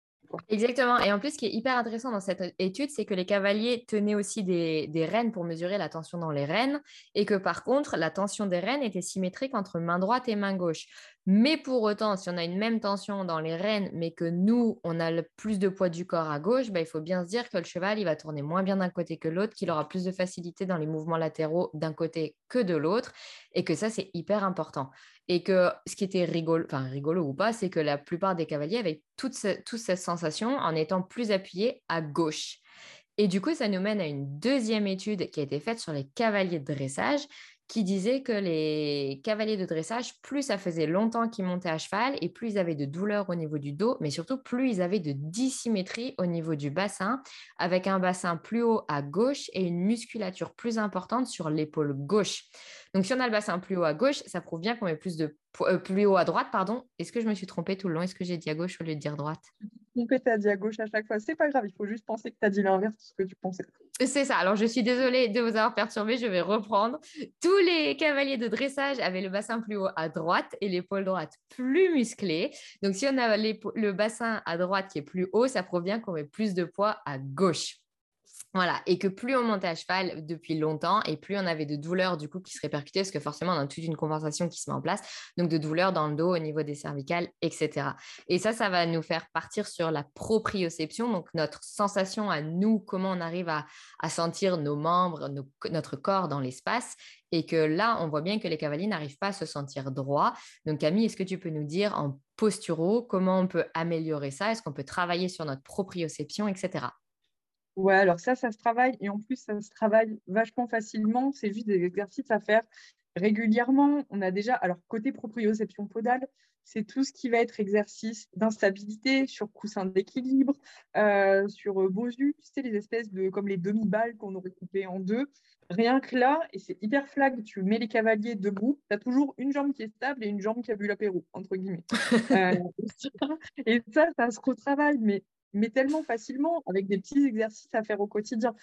Exactement. Et en plus, ce qui est hyper intéressant dans cette étude, c'est que les cavaliers tenaient aussi des, rênes pour mesurer la tension dans les rênes et que par contre, la tension des rênes était symétrique entre main droite et main gauche. Mais pour autant, si on a une même tension dans les rênes, mais que nous, on a le plus de poids du corps à gauche, bah, il faut bien se dire que le cheval, il va tourner moins bien d'un côté que l'autre, qu'il aura plus de facilité dans les mouvements latéraux d'un côté que de l'autre, et que ça, c'est hyper important. Et que ce qui était rigolo, enfin rigolo ou pas, c'est que la plupart des cavaliers avaient toute, toute cette sensation en étant plus appuyés à gauche. Et du coup, ça nous mène à une deuxième étude qui a été faite sur les cavaliers de dressage qui disait que les cavaliers de dressage, plus ça faisait longtemps qu'ils montaient à cheval et plus ils avaient de douleurs au niveau du dos, mais surtout plus ils avaient de dissymétrie au niveau du bassin, avec un bassin plus haut à gauche et une musculature plus importante sur l'épaule gauche. Donc si on a le bassin plus haut à gauche, ça prouve bien qu'on met plus de euh, plus haut à droite, pardon. Est-ce que je me suis trompée tout le long? Est-ce que j'ai dit à gauche au lieu de dire droite? Trompée, tu as dit à gauche à chaque fois. C'est pas grave, il faut juste penser que tu as dit l'inverse de ce que tu pensais. C'est ça. Alors, je suis désolée de vous avoir perturbé. Je vais reprendre. Tous les cavaliers de dressage avaient le bassin plus haut à droite et l'épaule droite plus musclée. Donc, si on a le bassin à droite qui est plus haut, ça provient qu'on met plus de poids à gauche. Voilà, et que plus on montait à cheval depuis longtemps et plus on avait de douleurs du coup qui se répercutaient parce que forcément on a toute une compensation qui se met en place, donc de douleurs dans le dos, au niveau des cervicales, etc. Et ça, ça va nous faire partir sur la proprioception, donc notre sensation à nous, comment on arrive à, sentir nos membres, notre corps dans l'espace, et que là, on voit bien que les cavaliers n'arrivent pas à se sentir droits. Donc Camille, est-ce que tu peux nous dire en posturo comment on peut améliorer ça? Est-ce qu'on peut travailler sur notre proprioception, etc. Ouais, alors ça, ça se travaille et en plus, ça se travaille vachement facilement. C'est juste des exercices à faire régulièrement. On a déjà, alors côté proprioception podale, c'est tout ce qui va être exercice d'instabilité sur coussin d'équilibre, euh, sur euh, Bosu, tu sais, les espèces de, comme les demi-balles qu'on aurait coupées en deux. Rien que là, et c'est hyper flag, tu mets les cavaliers debout, tu as toujours une jambe qui est stable et une jambe qui a bu l'apéro, entre guillemets. Euh, et ça, ça se retravaille, mais mais tellement facilement avec des petits exercices à faire au quotidien.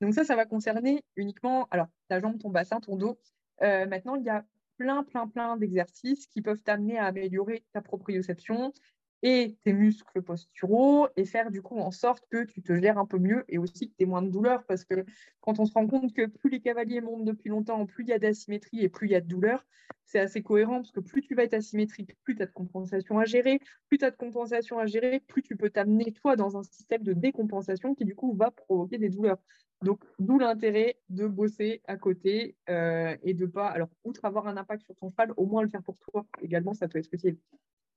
Donc ça, ça va concerner uniquement alors ta jambe, ton bassin, ton dos. Euh, maintenant, il y a plein, plein, plein d'exercices qui peuvent t'amener à améliorer ta proprioception et tes muscles posturaux et faire du coup en sorte que tu te gères un peu mieux et aussi que tu aies moins de douleur parce que quand on se rend compte que plus les cavaliers montent depuis longtemps, plus il y a d'asymétrie et plus il y a de douleur, c'est assez cohérent parce que plus tu vas être asymétrique, plus tu as de compensation à gérer, plus tu as de compensation à gérer, plus tu peux t'amener toi dans un système de décompensation qui du coup va provoquer des douleurs. Donc, d'où l'intérêt de bosser à côté euh, et de pas, alors, outre avoir un impact sur ton cheval, au moins le faire pour toi également, ça peut être utile.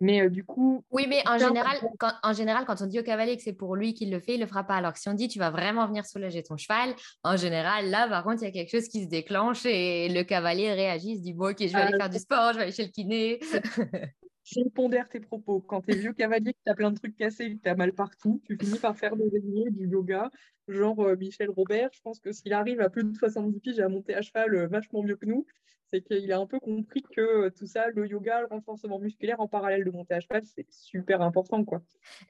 Mais euh, du coup. Oui, mais en général, quand, en général, quand on dit au cavalier que c'est pour lui qu'il le fait, il le fera pas. Alors que si on dit tu vas vraiment venir soulager ton cheval, en général, là, par contre, il y a quelque chose qui se déclenche et le cavalier réagit, il se dit bon, ok, je vais aller euh, faire du sport, je vais aller chez le kiné. je pondère tes propos. Quand tu es vieux cavalier, que tu as plein de trucs cassés, que tu as mal partout, tu finis par faire des du yoga, genre euh, Michel Robert. Je pense que s'il arrive à plus de 70 piges à monter à cheval vachement mieux que nous, c'est qu'il a un peu compris que euh, tout ça, le yoga, le renforcement musculaire en parallèle de à cheval, c'est super important. Quoi.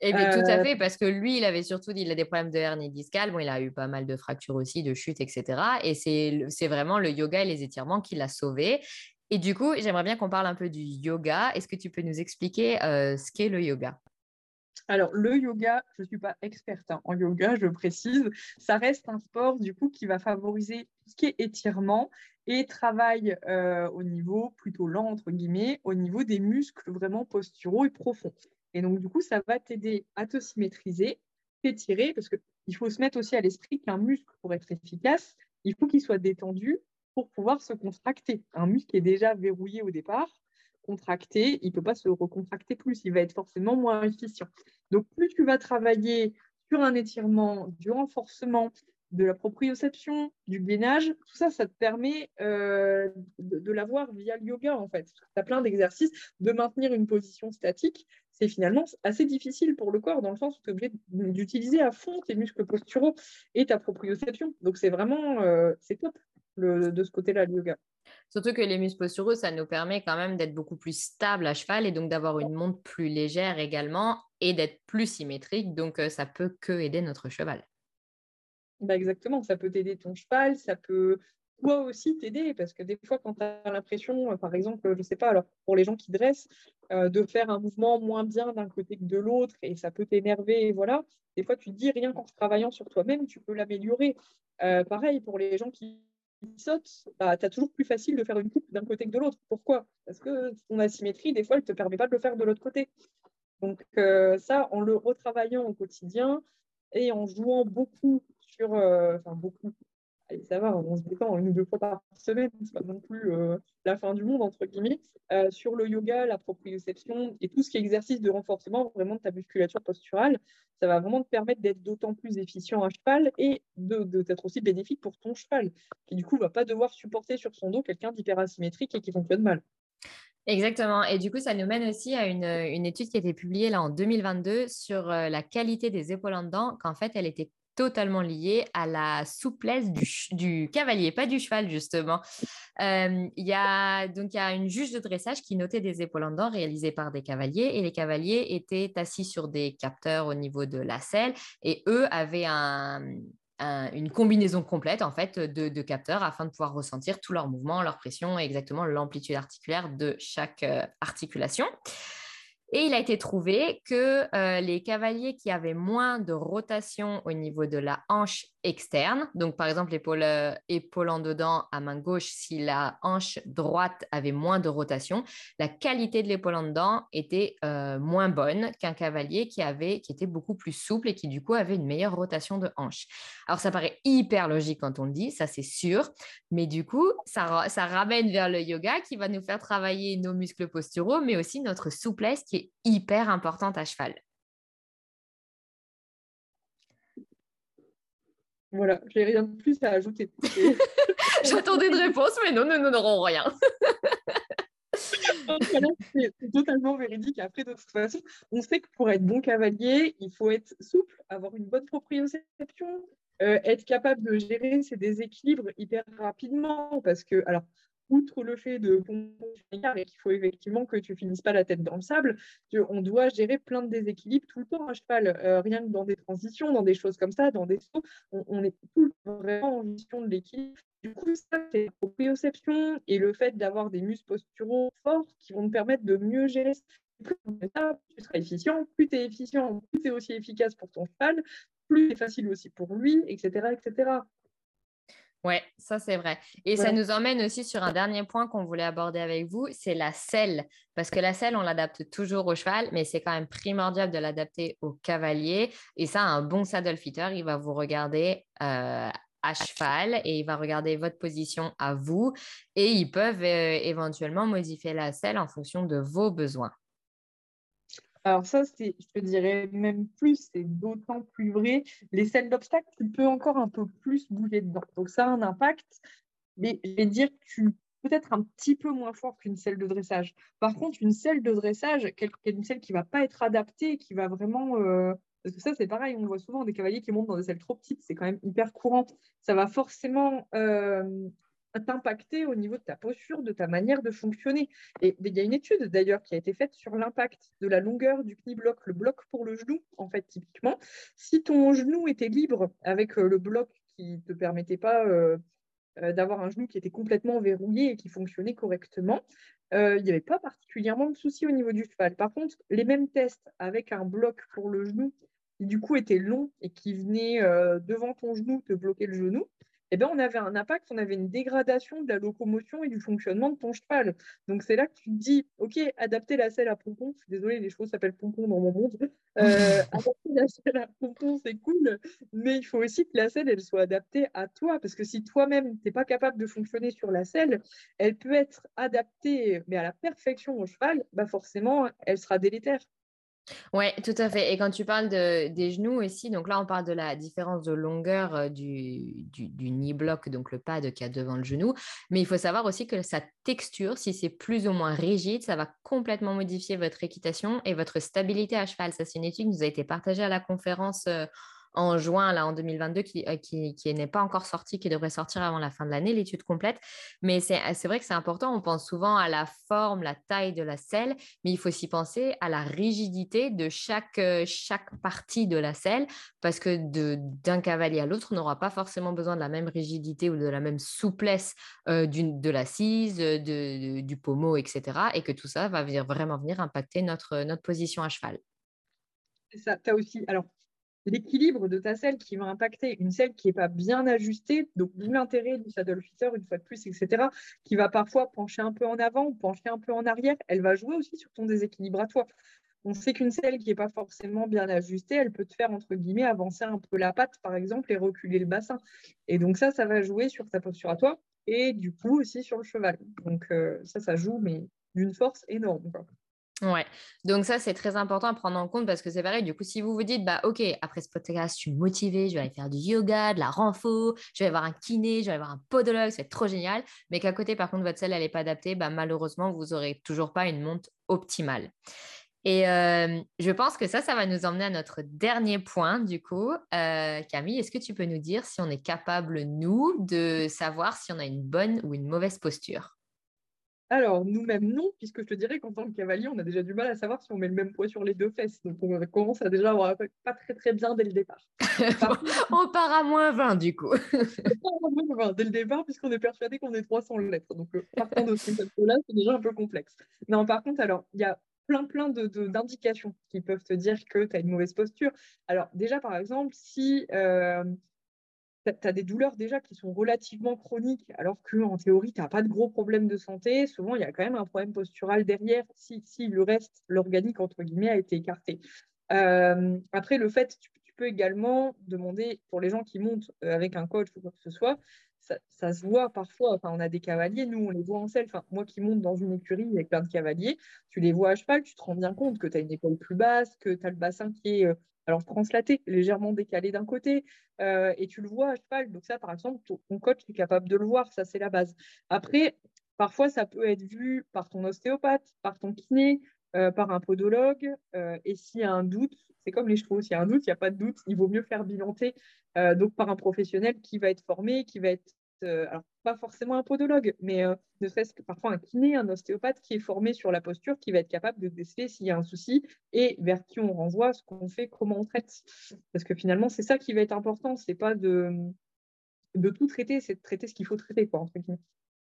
Et bien, tout à euh, fait, parce que lui, il avait surtout il a des problèmes de hernie discale, bon, il a eu pas mal de fractures aussi, de chutes, etc. Et c'est vraiment le yoga et les étirements qui l'a sauvé. Et du coup, j'aimerais bien qu'on parle un peu du yoga. Est-ce que tu peux nous expliquer euh, ce qu'est le yoga? Alors, le yoga, je ne suis pas experte hein, en yoga, je précise. Ça reste un sport, du coup, qui va favoriser tout ce qui est étirement et travaille euh, au niveau plutôt lent, entre guillemets, au niveau des muscles vraiment posturaux et profonds. Et donc, du coup, ça va t'aider à te symétriser, t'étirer, parce qu'il faut se mettre aussi à l'esprit qu'un muscle, pour être efficace, il faut qu'il soit détendu pour pouvoir se contracter. Un muscle est déjà verrouillé au départ, il ne peut pas se recontracter plus, il va être forcément moins efficient. Donc, plus tu vas travailler sur un étirement, du renforcement, de la proprioception, du gainage, tout ça, ça te permet euh, de, l'avoir via le yoga en fait. Tu as plein d'exercices, de maintenir une position statique, c'est finalement assez difficile pour le corps dans le sens où tu es obligé d'utiliser à fond tes muscles posturaux et ta proprioception. Donc c'est vraiment, euh, top de ce côté-là, le yoga. Surtout que les muscles posturaux, ça nous permet quand même d'être beaucoup plus stable à cheval et donc d'avoir une monte plus légère également et d'être plus symétrique. Donc, euh, ça peut que aider notre cheval. Bah exactement, ça peut t'aider ton cheval, ça peut toi aussi t'aider parce que des fois, quand tu as l'impression, euh, par exemple, je ne sais pas, alors pour les gens qui dressent, euh, de faire un mouvement moins bien d'un côté que de l'autre et ça peut t'énerver, voilà. Des fois, tu te dis rien qu'en travaillant sur toi-même, tu peux l'améliorer. pareil pour les gens qui saute, bah, tu as toujours plus facile de faire une coupe d'un côté que de l'autre. Pourquoi? Parce que ton asymétrie, des fois, elle ne te permet pas de le faire de l'autre côté. Donc euh, ça, en le retravaillant au quotidien et en jouant beaucoup sur, euh, enfin beaucoup, allez, va, on se détend une ou deux fois par semaine, c'est pas non plus euh, la fin du monde, entre guillemets, euh, sur le yoga, la proprioception et tout ce qui est exercice de renforcement vraiment de ta musculature posturale, ça va vraiment te permettre d'être d'autant plus efficient à cheval et de, d'être aussi bénéfique pour ton cheval, qui du coup va pas devoir supporter sur son dos quelqu'un d'hyper asymétrique et qui fonctionne mal. Exactement. Et du coup, ça nous mène aussi à une, une, étude qui a été publiée là en 2022 sur euh, la qualité des épaules en dedans, qu'en fait, elle était totalement lié à la souplesse du, cavalier, pas du cheval justement. Euh, il y a donc y a une juge de dressage qui notait des épaules en dents réalisées par des cavaliers et les cavaliers étaient assis sur des capteurs au niveau de la selle et eux avaient une combinaison complète en fait de, capteurs afin de pouvoir ressentir tous leurs mouvements, leur pression et exactement l'amplitude articulaire de chaque euh, articulation. Et il a été trouvé que euh, les cavaliers qui avaient moins de rotation au niveau de la hanche externe, donc par exemple l'épaule euh, en dedans à main gauche, si la hanche droite avait moins de rotation, la qualité de l'épaule en dedans était euh, moins bonne qu'un cavalier qui, était beaucoup plus souple et qui du coup avait une meilleure rotation de hanche. Alors ça paraît hyper logique quand on le dit, ça c'est sûr, mais du coup ça ramène vers le yoga qui va nous faire travailler nos muscles posturaux, mais aussi notre souplesse qui est hyper importante à cheval. Voilà, j'ai rien de plus à ajouter. J'attendais une réponse, mais non, nous n'aurons rien. c'est totalement véridique. Après, de toute façon, on sait que pour être bon cavalier, il faut être souple, avoir une bonne proprioception, euh, être capable de gérer ses déséquilibres hyper rapidement. Parce que, alors, outre le fait de et qu'il faut effectivement que tu finisses pas la tête dans le sable, on doit gérer plein de déséquilibres tout le temps à cheval, euh, rien que dans des transitions, dans des choses comme ça, dans des sauts, on, est tout vraiment en gestion de l'équilibre. Du coup, ça, c'est la proprioception et le fait d'avoir des muscles posturaux forts qui vont te permettre de mieux gérer plus tu seras efficient, plus tu es efficient, plus tu es aussi efficace pour ton cheval, plus c'est facile aussi pour lui, etc. etc. Oui, ça c'est vrai. Et ça nous emmène aussi sur un dernier point qu'on voulait aborder avec vous, c'est la selle. Parce que la selle, on l'adapte toujours au cheval, mais c'est quand même primordial de l'adapter au cavalier. Et ça, un bon saddle fitter, il va vous regarder euh, à cheval et il va regarder votre position à vous. Et ils peuvent euh, éventuellement modifier la selle en fonction de vos besoins. Alors ça, je te dirais même plus, c'est d'autant plus vrai. Les selles d'obstacles, tu peux encore un peu plus bouger dedans. Donc ça a un impact, mais je vais dire que tu peut-être un petit peu moins fort qu'une selle de dressage. Par contre, une selle de dressage, une selle qui ne va pas être adaptée, qui va vraiment... Euh, parce que ça, c'est pareil, on voit souvent des cavaliers qui montent dans des selles trop petites, c'est quand même hyper courant. Ça va forcément euh, t'impacter au niveau de ta posture, de ta manière de fonctionner. Et il y a une étude d'ailleurs qui a été faite sur l'impact de la longueur du knie bloc, le bloc pour le genou, en fait, typiquement. Si ton genou était libre avec euh, le bloc qui ne te permettait pas euh, euh, d'avoir un genou qui était complètement verrouillé et qui fonctionnait correctement, il n'y avait pas particulièrement de soucis au niveau du cheval. Par contre, les mêmes tests avec un bloc pour le genou qui du coup était long et qui venait devant ton genou te bloquer le genou, eh ben, on avait un impact, on avait une dégradation de la locomotion et du fonctionnement de ton cheval. Donc c'est là que tu te dis, ok, adapter la selle à pompon, je suis désolée, les chevaux s'appellent pompon dans mon monde. Euh, adapter la selle à pompon, c'est cool, mais il faut aussi que la selle, elle soit adaptée à toi, parce que si toi-même, tu n'es pas capable de fonctionner sur la selle, elle peut être adaptée, mais à la perfection au cheval, bah forcément, elle sera délétère. Oui, tout à fait. Et quand tu parles de, des genoux aussi, donc là, on parle de la différence de longueur euh, du, du, du knee block, donc le pad qu'il y a devant le genou. Mais il faut savoir aussi que sa texture, si c'est plus ou moins rigide, ça va complètement modifier votre équitation et votre stabilité à cheval. Ça, c'est une étude qui nous a été partagée à la conférence. Euh, en juin, là, en 2022, euh, qui, n'est pas encore sorti, qui devrait sortir avant la fin de l'année, l'étude complète. Mais c'est vrai que c'est important. On pense souvent à la forme, la taille de la selle, mais il faut aussi penser à la rigidité de chaque, euh, partie de la selle, parce que d'un cavalier à l'autre, on n'aura pas forcément besoin de la même rigidité ou de la même souplesse euh, de l'assise, du pommeau, etc. Et que tout ça va vraiment venir impacter notre, notre position à cheval. Ça. Tu as aussi, alors l'équilibre de ta selle qui va impacter une selle qui n'est pas bien ajustée, donc l'intérêt du saddle fitter une fois de plus, etc., qui va parfois pencher un peu en avant ou pencher un peu en arrière, elle va jouer aussi sur ton déséquilibre à toi. On sait qu'une selle qui n'est pas forcément bien ajustée, elle peut te faire, entre guillemets, avancer un peu la patte, par exemple, et reculer le bassin. Et donc ça, ça va jouer sur ta posture à toi et du coup aussi sur le cheval. Donc euh, ça, ça joue, mais d'une force énorme. Ouais, donc ça c'est très important à prendre en compte parce que c'est pareil. Du coup, si vous vous dites, bah ok, après ce podcast, je suis motivée, je vais aller faire du yoga, de la renfo, je vais avoir un kiné, je vais avoir un podologue, c'est trop génial. Mais qu'à côté, par contre, votre selle elle n'est pas adaptée, bah malheureusement, vous n'aurez toujours pas une monte optimale. Et euh, je pense que ça, ça va nous emmener à notre dernier point, du coup. Euh, Camille, est-ce que tu peux nous dire si on est capable, nous, de savoir si on a une bonne ou une mauvaise posture? Alors, nous-mêmes, non, puisque je te dirais qu'en tant que cavalier, on a déjà du mal à savoir si on met le même poids sur les deux fesses. Donc, on commence à déjà avoir pas très très bien dès le départ. on part à moins 20 du coup. on part à moins 20 dès le départ, puisqu'on est persuadé qu'on est 300 lettres. Donc, euh, partant de ce là c'est déjà un peu complexe. Non, par contre, alors, il y a plein, plein d'indications de, qui peuvent te dire que tu as une mauvaise posture. Alors, déjà, par exemple, si euh, tu as des douleurs déjà qui sont relativement chroniques, alors qu'en théorie, tu n'as pas de gros problèmes de santé, souvent, il y a quand même un problème postural derrière si, si le reste, l'organique, entre guillemets, a été écarté. Euh, après, le fait, tu, peux également demander, pour les gens qui montent euh, avec un coach ou quoi que ce soit, ça, se voit parfois. Enfin, on a des cavaliers, nous, on les voit en selle. Enfin, moi qui monte dans une écurie avec plein de cavaliers, tu les vois à cheval, tu te rends bien compte que tu as une épaule plus basse, que tu as le bassin qui est euh, alors translaté, légèrement décalé d'un côté, euh, et tu le vois à cheval. Donc ça, par exemple, ton coach est capable de le voir, ça c'est la base. Après, parfois, ça peut être vu par ton ostéopathe, par ton kiné, euh, par un podologue, et s'il y a un doute, c'est comme les chevaux, s'il y a un doute, il n'y a pas de doute, il vaut mieux faire bilanter euh, donc par un professionnel qui va être formé, qui va être, euh, alors pas forcément un podologue, mais euh, ne serait-ce que parfois un kiné, un ostéopathe qui est formé sur la posture, qui va être capable de déceler s'il y a un souci et vers qui on renvoie, ce qu'on fait, comment on traite. Parce que finalement, c'est ça qui va être important, c'est pas de, de tout traiter, c'est de traiter ce qu'il faut traiter, quoi, entre guillemets.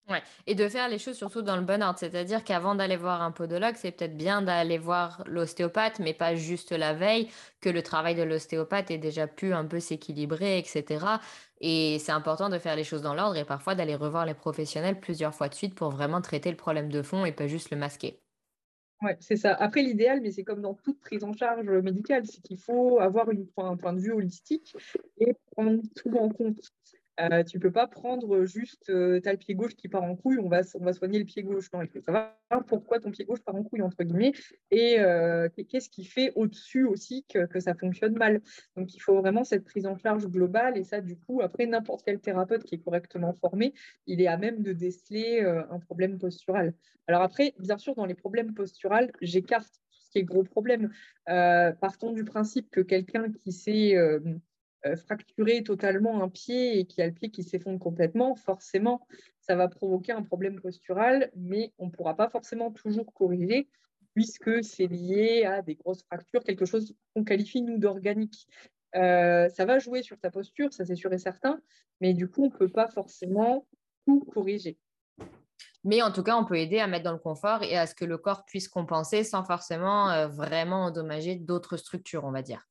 Ouais. Et de faire les choses surtout dans le bon ordre. C'est-à-dire qu'avant d'aller voir un podologue, c'est peut-être bien d'aller voir l'ostéopathe, mais pas juste la veille, que le travail de l'ostéopathe ait déjà pu un peu s'équilibrer, etc. Et c'est important de faire les choses dans l'ordre et parfois d'aller revoir les professionnels plusieurs fois de suite pour vraiment traiter le problème de fond et pas juste le masquer. Oui, c'est ça. Après, l'idéal, mais c'est comme dans toute prise en charge médicale, c'est qu'il faut avoir un point de vue holistique et prendre tout en compte. Euh, tu peux pas prendre juste, euh, tu as le pied gauche qui part en couille, on va, on va soigner le pied gauche. Non, il faut savoir pourquoi ton pied gauche part en couille, entre guillemets, et euh, qu'est-ce qui fait au-dessus aussi que, que, ça fonctionne mal. Donc, il faut vraiment cette prise en charge globale, et ça, du coup, après, n'importe quel thérapeute qui est correctement formé, il est à même de déceler un problème postural. Alors après, bien sûr, dans les problèmes posturaux, j'écarte tout ce qui est gros problème. partons du principe que quelqu'un qui euh, fracturer totalement un pied et qui a le pied qui s'effondre complètement, forcément, ça va provoquer un problème postural, mais on ne pourra pas forcément toujours corriger puisque c'est lié à des grosses fractures, quelque chose qu'on qualifie, nous, d'organique. Euh, ça va jouer sur ta posture, ça c'est sûr et certain, mais du coup, on ne peut pas forcément tout corriger. Mais en tout cas, on peut aider à mettre dans le confort et à ce que le corps puisse compenser sans forcément euh, vraiment endommager d'autres structures, on va dire.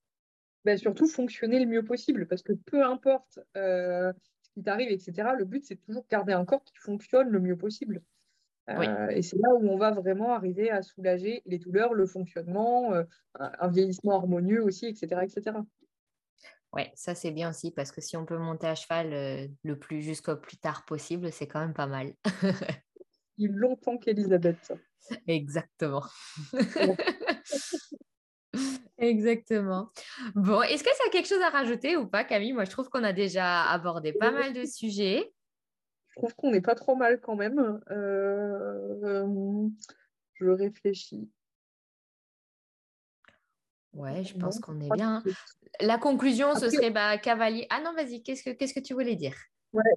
Bah, surtout fonctionner le mieux possible. Parce que peu importe euh, ce qui t'arrive, etc., le but, c'est toujours de garder un corps qui fonctionne le mieux possible. Euh, et c'est là où on va vraiment arriver à soulager les douleurs, le fonctionnement, euh, un vieillissement harmonieux aussi, etc. etc. Oui, ça c'est bien aussi parce que si on peut monter à cheval le plus jusqu'au plus tard possible, c'est quand même pas mal. Il longtemps qu'Elisabeth. Exactement. Exactement. Bon, est-ce que ça a quelque chose à rajouter ou pas, Camille? Moi, je trouve qu'on a déjà abordé pas mal de sujets. Je trouve qu'on n'est pas trop mal quand même. Euh, je réfléchis. Ouais, je pense qu'on est bien. La conclusion, ce serait bah, cavalier. Ah non, vas-y, qu'est-ce que, qu'est-ce que tu voulais dire?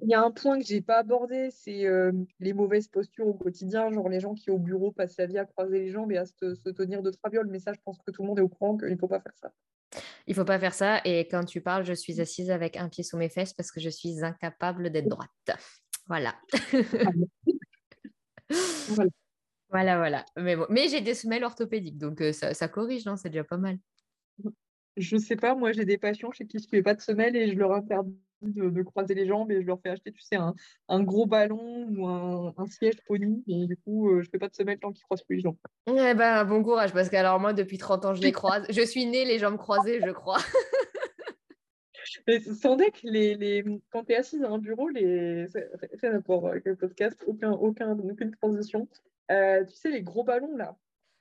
Il y a un point que je n'ai pas abordé, c'est euh, les mauvaises postures au quotidien, genre les gens qui au bureau passent la vie à croiser les jambes et à se, tenir de traviole. Mais ça, je pense que tout le monde est au courant qu'il ne faut pas faire ça. Il ne faut pas faire ça. Et quand tu parles, je suis assise avec un pied sous mes fesses parce que je suis incapable d'être droite. Voilà. voilà. Voilà, Mais, bon. Mais j'ai des semelles orthopédiques, donc euh, ça, ça corrige, non C'est déjà pas mal. Je sais pas, moi j'ai des patients chez qui je ne fais pas de semelles et je leur interdis de, croiser les jambes et je leur fais acheter, tu sais, un, gros ballon ou un, siège pony. Et du coup, euh, je fais pas de semelle tant qu'ils croisent plus les jambes. Eh ben, bon courage, parce que alors moi, depuis 30 ans, je les croise. je suis née les jambes croisées, je crois. Mais sans deck, les, les... quand tu es assise à un bureau, les... rien rapport avec le podcast, aucun, aucun, aucune transition. Euh, tu sais, les gros ballons là,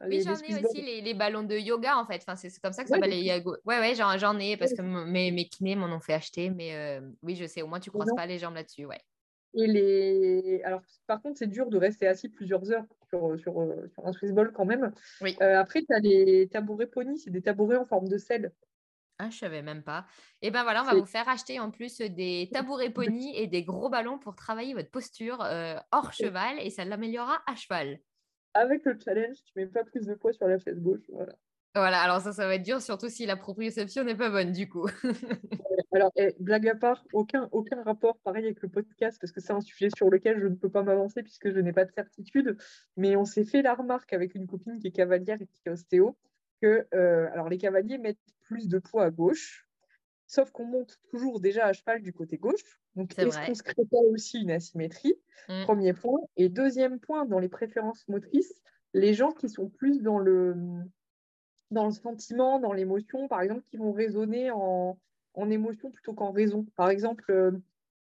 oui, j'en ai aussi les, ballons de yoga en fait. Enfin, c'est comme ça que ça s'appelle les yago. Ouais, ouais, j'en ai parce que mes, mes kinés m'en ont fait acheter. Mais euh, oui, je sais, au moins tu ne croises pas les jambes là-dessus. Ouais. Et les... Alors, par contre, c'est dur de rester assis plusieurs heures sur, sur, euh, sur un Swiss ball quand même. Oui. Euh, après, tu as les tabourets pony, c'est des tabourets en forme de sel. Ah, je savais même pas. Et ben voilà, on va vous faire acheter en plus des tabourets pony et des gros ballons pour travailler votre posture hors cheval et ça l'améliorera à cheval avec le challenge, tu mets pas plus de poids sur la fesse gauche. Voilà. Voilà, alors ça, ça va être dur, surtout si la proprioception n'est pas bonne, du coup. alors, eh, blague à part, aucun, aucun rapport pareil avec le podcast, parce que c'est un sujet sur lequel je ne peux pas m'avancer puisque je n'ai pas de certitude. Mais on s'est fait la remarque avec une copine qui est cavalière et qui est ostéo que euh, alors les cavaliers mettent plus de poids à gauche, sauf qu'on monte toujours déjà à cheval du côté gauche. Donc, est-ce qu'on se crée pas aussi une asymétrie? Mmh. Premier point. Et deuxième point, dans les préférences motrices, les gens qui sont plus dans le, dans le sentiment, dans l'émotion, par exemple, qui vont raisonner en, en émotion plutôt qu'en raison. Par exemple, euh,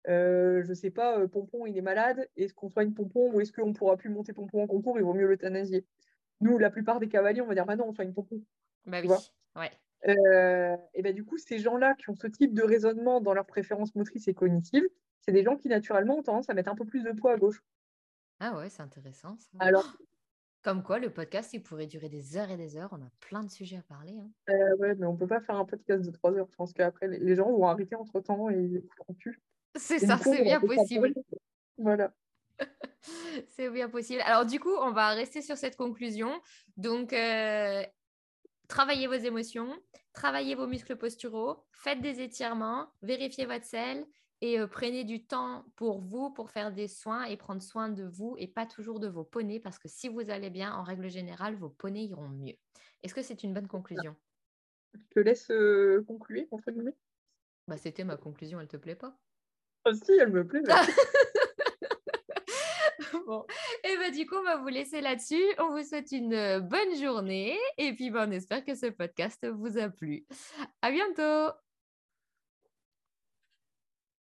euh, je ne sais pas, euh, Pompon, il est malade, est-ce qu'on soigne Pompon ou est-ce qu'on ne pourra plus monter Pompon en concours, il vaut mieux l'euthanasier Nous, la plupart des cavaliers, on va dire, bah non, on soigne Pompon. Bah oui, ouais. Et ben du coup, ces gens-là qui ont ce type de raisonnement dans leurs préférences motrices et cognitives, c'est des gens qui naturellement ont tendance à mettre un peu plus de poids à gauche. Ah ouais, c'est intéressant. Ça. Alors, comme quoi, le podcast, il pourrait durer des heures et des heures. On a plein de sujets à parler. Hein. Euh, ouais, mais on peut pas faire un podcast de trois heures. Je pense qu'après, les gens vont arrêter entre temps et ils écouteront plus. C'est ça, c'est bien possible. Voilà. c'est bien possible. Alors, du coup, on va rester sur cette conclusion. Donc, euh, travaillez vos émotions, travaillez vos muscles posturaux, faites des étirements, vérifiez votre sel et prenez du temps pour vous, pour faire des soins et prendre soin de vous et pas toujours de vos poneys parce que si vous allez bien, en règle générale, vos poneys iront mieux. Est-ce que c'est une bonne conclusion? Je te laisse conclure, entre guillemets. Bah, C'était ma conclusion, elle te plaît pas Ah si, elle me plaît. bon, et bah, du coup, on va vous laisser là-dessus. On vous souhaite une bonne journée et puis bah, on espère que ce podcast vous a plu. À bientôt